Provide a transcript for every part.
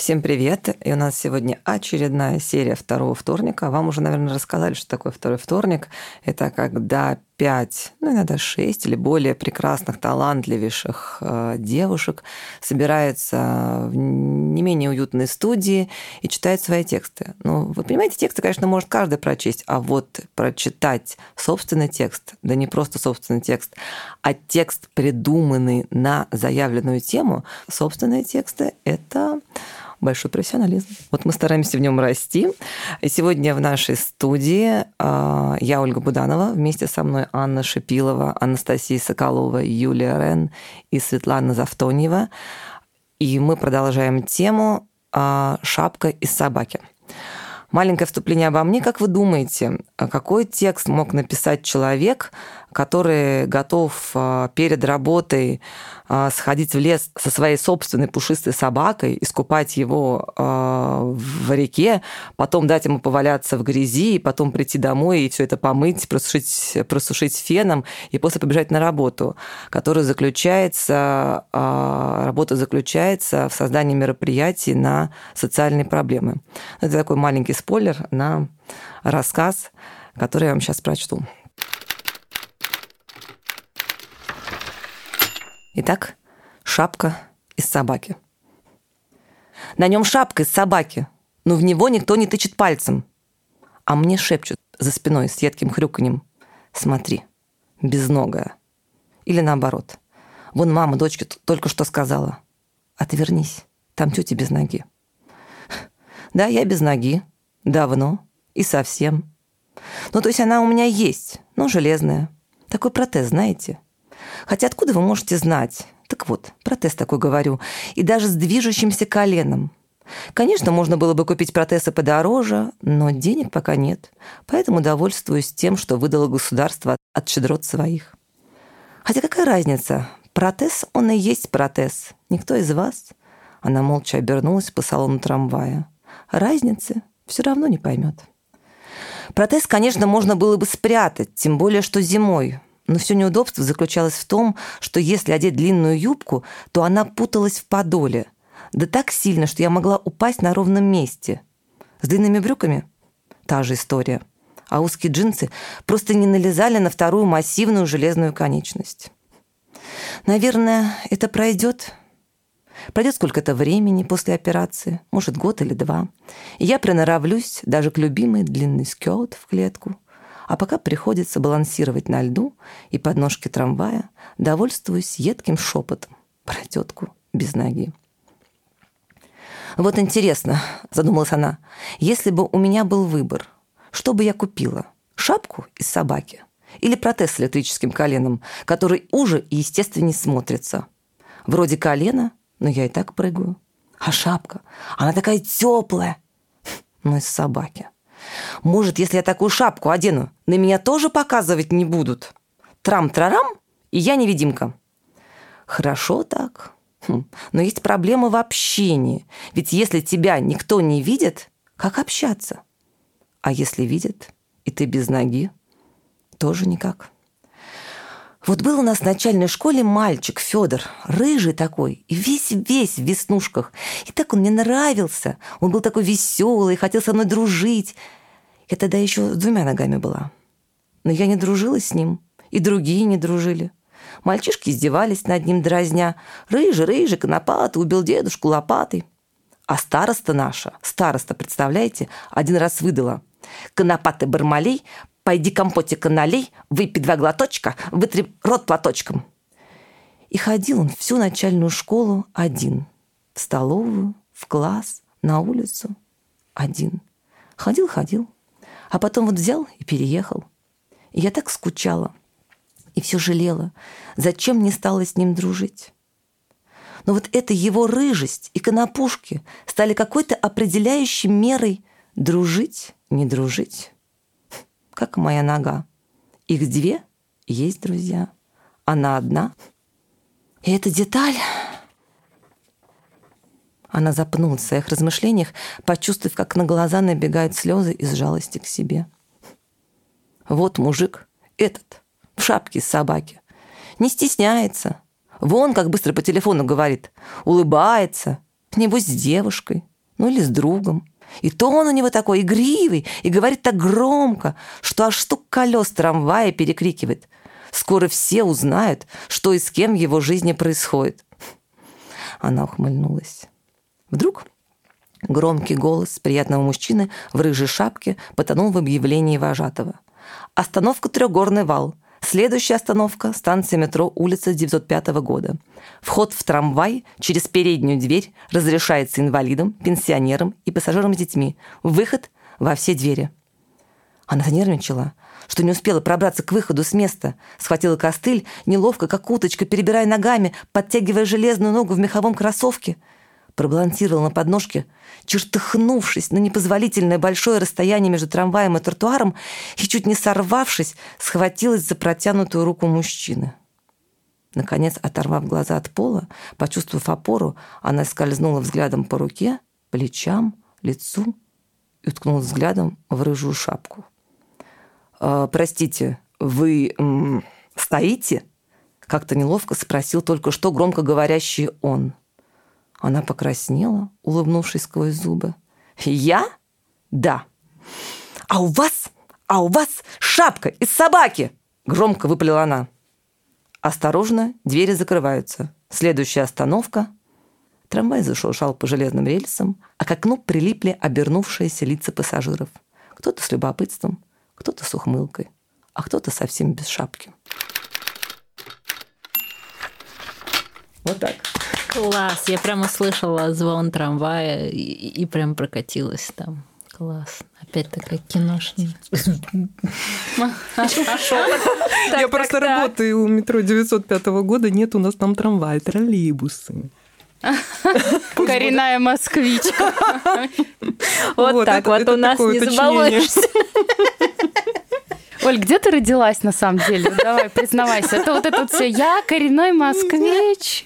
Всем привет! И у нас сегодня очередная серия второго вторника. Вам уже, наверное, рассказали, что такое второй вторник. Это когда пять, ну иногда шесть или более прекрасных, талантливейших э, девушек собираются в не менее уютной студии и читают свои тексты. Ну, вы понимаете, тексты, конечно, может каждый прочесть, а вот прочитать собственный текст, да не просто собственный текст, а текст, придуманный на заявленную тему, собственные тексты — это большой профессионализм. Вот мы стараемся в нем расти. И сегодня в нашей студии а, я, Ольга Буданова, вместе со мной Анна Шипилова, Анастасия Соколова, Юлия Рен и Светлана Завтоньева. И мы продолжаем тему а, «Шапка из собаки». Маленькое вступление обо мне. Как вы думаете, какой текст мог написать человек, который готов а, перед работой а, сходить в лес со своей собственной пушистой собакой, искупать его а, в реке, потом дать ему поваляться в грязи, и потом прийти домой и все это помыть, просушить, просушить феном, и после побежать на работу, которая заключается, работа заключается в создании мероприятий на социальные проблемы. Это такой маленький спойлер на рассказ, который я вам сейчас прочту. Итак, шапка из собаки. На нем шапка из собаки, но в него никто не тычет пальцем. А мне шепчут за спиной с едким хрюканьем. Смотри, безногая. Или наоборот. Вон мама дочке только что сказала. Отвернись, там тетя без ноги. Да, я без ноги. Давно. И совсем. Ну, то есть она у меня есть, но железная. Такой протез, знаете? Хотя откуда вы можете знать? Так вот, протез такой говорю. И даже с движущимся коленом. Конечно, можно было бы купить протезы подороже, но денег пока нет. Поэтому довольствуюсь тем, что выдало государство от щедрот своих. Хотя какая разница? Протез, он и есть протез. Никто из вас. Она молча обернулась по салону трамвая. Разницы все равно не поймет. Протез, конечно, можно было бы спрятать, тем более, что зимой. Но все неудобство заключалось в том, что если одеть длинную юбку, то она путалась в подоле. Да так сильно, что я могла упасть на ровном месте. С длинными брюками – та же история. А узкие джинсы просто не налезали на вторую массивную железную конечность. Наверное, это пройдет. Пройдет сколько-то времени после операции, может, год или два. И я приноровлюсь даже к любимой длинный скёт в клетку – а пока приходится балансировать на льду и подножке трамвая, довольствуюсь едким шепотом про тетку без ноги. «Вот интересно», — задумалась она, — «если бы у меня был выбор, что бы я купила? Шапку из собаки или протез с электрическим коленом, который уже и естественнее смотрится? Вроде колена, но я и так прыгаю. А шапка, она такая теплая, ну из собаки». Может, если я такую шапку одену, на меня тоже показывать не будут? Трам-трарам, и я невидимка. Хорошо так. Хм. Но есть проблема в общении. Ведь если тебя никто не видит, как общаться? А если видит, и ты без ноги, тоже никак. Вот был у нас в начальной школе мальчик Федор, рыжий такой, и весь-весь в веснушках. И так он мне нравился. Он был такой веселый, хотел со мной дружить. Я тогда еще с двумя ногами была. Но я не дружила с ним, и другие не дружили. Мальчишки издевались над ним дразня. «Рыжий, рыжий, конопатый, убил дедушку лопатой». А староста наша, староста, представляете, один раз выдала. «Конопатый бармалей, пойди компотика налей, выпей два глоточка, вытри рот платочком». И ходил он всю начальную школу один. В столовую, в класс, на улицу. Один. Ходил-ходил. А потом вот взял и переехал. И я так скучала. И все жалела. Зачем не стала с ним дружить? Но вот эта его рыжесть и конопушки стали какой-то определяющей мерой дружить, не дружить. Как моя нога. Их две есть друзья. Она одна. И эта деталь она запнулась в своих размышлениях, почувствовав, как на глаза набегают слезы из жалости к себе. Вот мужик, этот, в шапке с собаки. Не стесняется. Вон как быстро по телефону говорит. Улыбается. Небось, с девушкой. ну или с другом. И то он у него такой игривый и говорит так громко, что аж стук колес трамвая перекрикивает. Скоро все узнают, что и с кем в его жизни происходит. Она ухмыльнулась. Вдруг громкий голос приятного мужчины в рыжей шапке потонул в объявлении вожатого. «Остановка Трехгорный вал. Следующая остановка – станция метро улица 905 года. Вход в трамвай через переднюю дверь разрешается инвалидам, пенсионерам и пассажирам с детьми. Выход во все двери. Она занервничала, что не успела пробраться к выходу с места. Схватила костыль, неловко, как уточка, перебирая ногами, подтягивая железную ногу в меховом кроссовке – пробалансировал на подножке, чертыхнувшись на непозволительное большое расстояние между трамваем и тротуаром и, чуть не сорвавшись, схватилась за протянутую руку мужчины. Наконец, оторвав глаза от пола, почувствовав опору, она скользнула взглядом по руке, плечам, лицу и уткнулась взглядом в рыжую шапку. «Э, «Простите, вы м, стоите?» Как-то неловко спросил только что громко говорящий он. Она покраснела, улыбнувшись сквозь зубы. «Я? Да. А у вас? А у вас шапка из собаки!» Громко выпалила она. Осторожно, двери закрываются. Следующая остановка. Трамвай зашуршал по железным рельсам, а к окну прилипли обернувшиеся лица пассажиров. Кто-то с любопытством, кто-то с ухмылкой, а кто-то совсем без шапки. Вот так. Класс, я прямо слышала звон трамвая и, и прям прокатилась там. Класс. Опять такая киношная. Я просто работаю у метро 905 года, нет у нас там трамвая, троллейбусы. Коренная москвичка. Вот так вот у нас не забалуешься. Оль, где ты родилась на самом деле? Давай, признавайся. Это вот это вот все. Я коренной москвич.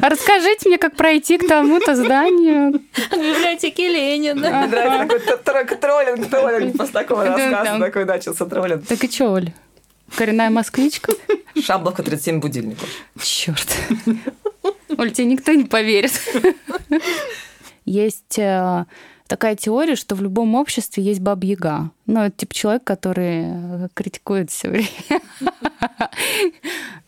Расскажите мне, как пройти к тому-то зданию. От библиотеки Ленина. Мне нравится такой троллинг, троллинг. После такого рассказа такой начался троллинг. Так и что, Оль? Коренная москвичка? Шабловка 37 будильников. Черт. Оль, тебе никто не поверит. Есть э, такая теория, что в любом обществе есть баба-яга. Ну, это типа человек, который э, критикует все время.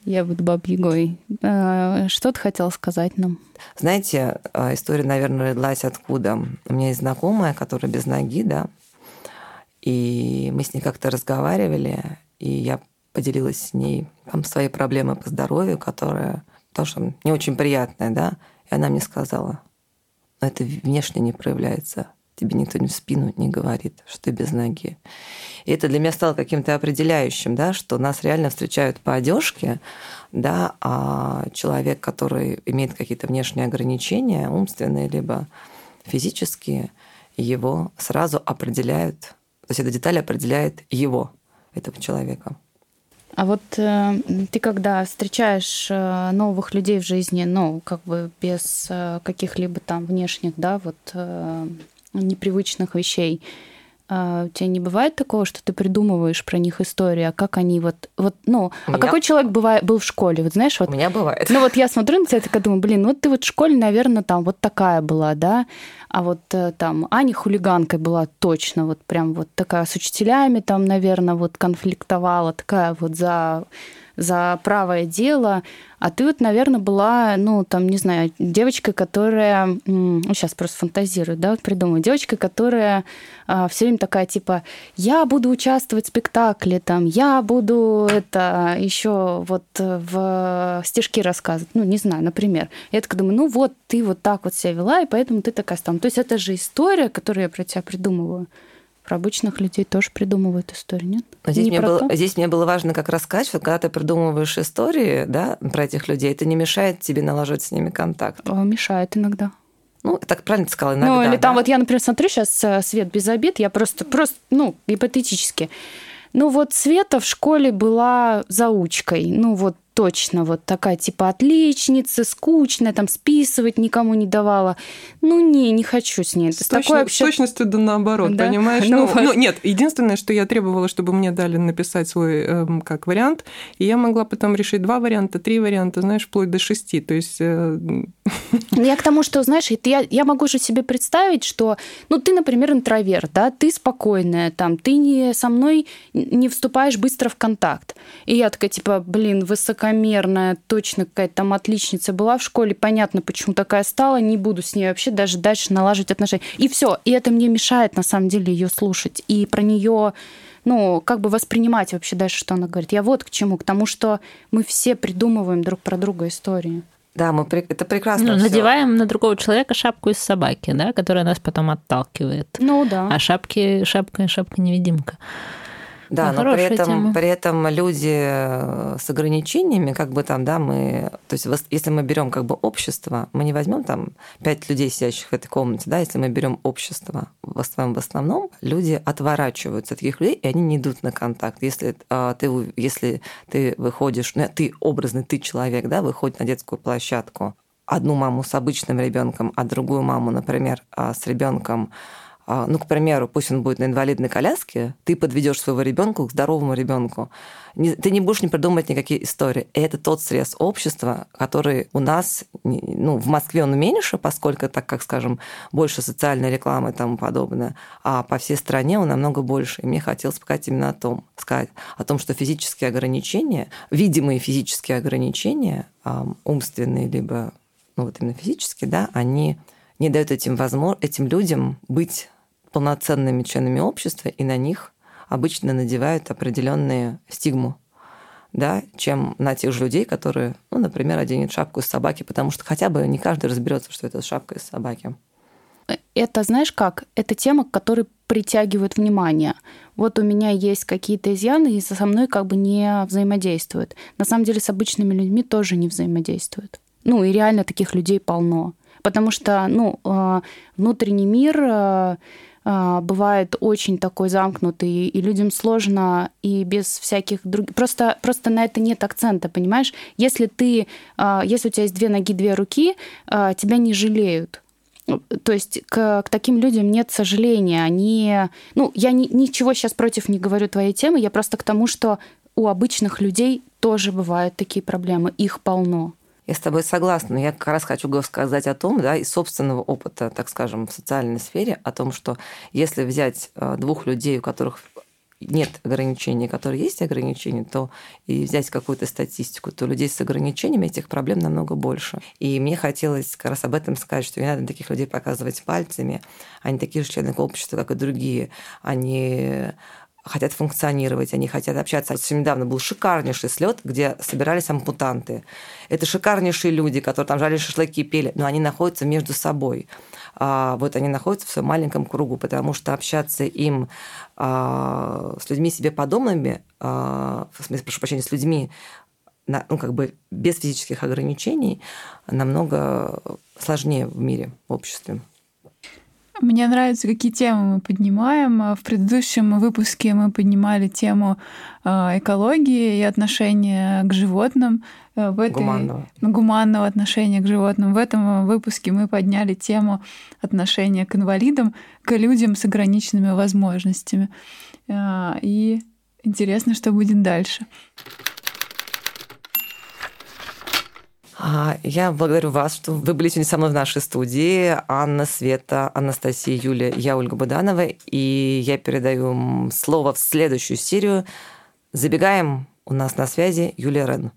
Я буду баб-ягой. Э, что ты хотела сказать нам? Знаете, э, история, наверное, родилась откуда? У меня есть знакомая, которая без ноги, да, и мы с ней как-то разговаривали, и я поделилась с ней там своей проблемой по здоровью, которая тоже не очень приятная, да, и она мне сказала, но это внешне не проявляется. Тебе никто в спину не говорит, что ты без ноги. И это для меня стало каким-то определяющим, да, что нас реально встречают по одежке, да, а человек, который имеет какие-то внешние ограничения, умственные либо физические, его сразу определяют, то есть эта деталь определяет его, этого человека. А вот э, ты когда встречаешь э, новых людей в жизни, ну, как бы без э, каких-либо там внешних, да, вот э, непривычных вещей, у тебя не бывает такого, что ты придумываешь про них историю, а как они вот, вот ну, а меня... какой человек бывает, был в школе, вот знаешь, вот. У меня бывает. Ну вот я смотрю на тебя, такая думаю, блин, вот ты вот в школе, наверное, там вот такая была, да, а вот э, там Аня хулиганкой была точно, вот прям вот такая с учителями там, наверное, вот конфликтовала, такая вот за за правое дело, а ты вот, наверное, была, ну, там, не знаю, девочкой, которая, ну, сейчас просто фантазирую, да, вот придумаю, девочкой, которая а, все время такая, типа, я буду участвовать в спектакле, там, я буду это еще вот в стишки рассказывать, ну, не знаю, например. Я так думаю, ну, вот ты вот так вот себя вела, и поэтому ты такая стала. То есть это же история, которую я про тебя придумываю. Про обычных людей тоже придумывают историю, нет? Здесь, не мне было, здесь мне было важно как раз что когда ты придумываешь истории да, про этих людей, это не мешает тебе налаживать с ними контакт. О, мешает иногда. Ну, так правильно ты сказала, иногда. Ну, или да? там вот я, например, смотрю сейчас э, «Свет без обид», я просто, просто, ну, гипотетически. Ну, вот Света в школе была заучкой. Ну, вот точно вот такая типа отличница, скучная, там списывать никому не давала. Ну не, не хочу с ней. С, с, точно, вообще... с точностью да наоборот, да? понимаешь? Ну, ну, ну, нет, единственное, что я требовала, чтобы мне дали написать свой э, как вариант, и я могла потом решить два варианта, три варианта, знаешь, вплоть до шести. То есть... Э... Я к тому, что, знаешь, это я, я могу же себе представить, что, ну, ты, например, интроверт, да, ты спокойная, там, ты не со мной не вступаешь быстро в контакт. И я такая, типа, блин, высокомерная, точно какая-то там отличница была в школе, понятно, почему такая стала, не буду с ней вообще даже дальше налаживать отношения. И все. И это мне мешает, на самом деле, ее слушать. И про нее ну, как бы воспринимать вообще дальше, что она говорит. Я вот к чему, к тому, что мы все придумываем друг про друга истории. Да, мы это прекрасно. Ну, надеваем на другого человека шапку из собаки, да, которая нас потом отталкивает. Ну да. А шапки, шапка, шапка невидимка. Да, ну, но при этом, при этом люди э, с ограничениями, как бы там, да, мы, то есть если мы берем как бы общество, мы не возьмем там пять людей, сидящих в этой комнате, да, если мы берем общество, в основном, в основном люди отворачиваются от таких людей, и они не идут на контакт. Если а, ты, если ты выходишь, ну, ты образный, ты человек, да, выходит на детскую площадку, одну маму с обычным ребенком, а другую маму, например, а, с ребенком ну, к примеру, пусть он будет на инвалидной коляске, ты подведешь своего ребенка к здоровому ребенку. Ты не будешь не придумывать никакие истории. Это тот срез общества, который у нас, ну, в Москве он меньше, поскольку, так как, скажем, больше социальной рекламы и тому подобное, а по всей стране он намного больше. И мне хотелось сказать именно о том, сказать о том, что физические ограничения, видимые физические ограничения, умственные либо, ну, вот именно физические, да, они не дают этим, возможно, этим людям быть полноценными членами общества, и на них обычно надевают определенные стигму, да, чем на тех же людей, которые, ну, например, оденет шапку из собаки, потому что хотя бы не каждый разберется, что это шапка из собаки. Это, знаешь как, это тема, которая притягивает внимание. Вот у меня есть какие-то изъяны, и со мной как бы не взаимодействуют. На самом деле с обычными людьми тоже не взаимодействуют. Ну, и реально таких людей полно. Потому что, ну, э, внутренний мир э, бывает очень такой замкнутый, и людям сложно и без всяких других... Просто, просто на это нет акцента, понимаешь? Если ты, а, если у тебя есть две ноги, две руки, а, тебя не жалеют. То есть к, к таким людям нет сожаления. Они... Ну, я ни, ничего сейчас против не говорю твоей темы, я просто к тому, что у обычных людей тоже бывают такие проблемы, их полно. Я с тобой согласна, но я как раз хочу сказать о том, да, из собственного опыта, так скажем, в социальной сфере, о том, что если взять э, двух людей, у которых нет ограничений, которые есть ограничения, то и взять какую-то статистику, то людей с ограничениями этих проблем намного больше. И мне хотелось как раз об этом сказать, что не надо таких людей показывать пальцами. Они такие же члены общества, как и другие. Они хотят функционировать, они хотят общаться. Совсем недавно был шикарнейший слет, где собирались ампутанты. Это шикарнейшие люди, которые там жали шашлыки и пели, но они находятся между собой. А, вот они находятся в своем маленьком кругу, потому что общаться им а, с людьми себе подобными, а, в смысле, прошу прощения, с людьми, ну, как бы без физических ограничений намного сложнее в мире, в обществе. Мне нравится, какие темы мы поднимаем. В предыдущем выпуске мы поднимали тему э, экологии и отношения к животным. Э, в этой... Гуманного. Гуманного отношения к животным. В этом выпуске мы подняли тему отношения к инвалидам, к людям с ограниченными возможностями. Э, и интересно, что будет дальше. А, я благодарю вас, что вы были сегодня со мной в нашей студии. Анна, Света, Анастасия, Юлия, я Ольга Буданова. И я передаю слово в следующую серию. Забегаем. У нас на связи Юлия Рен.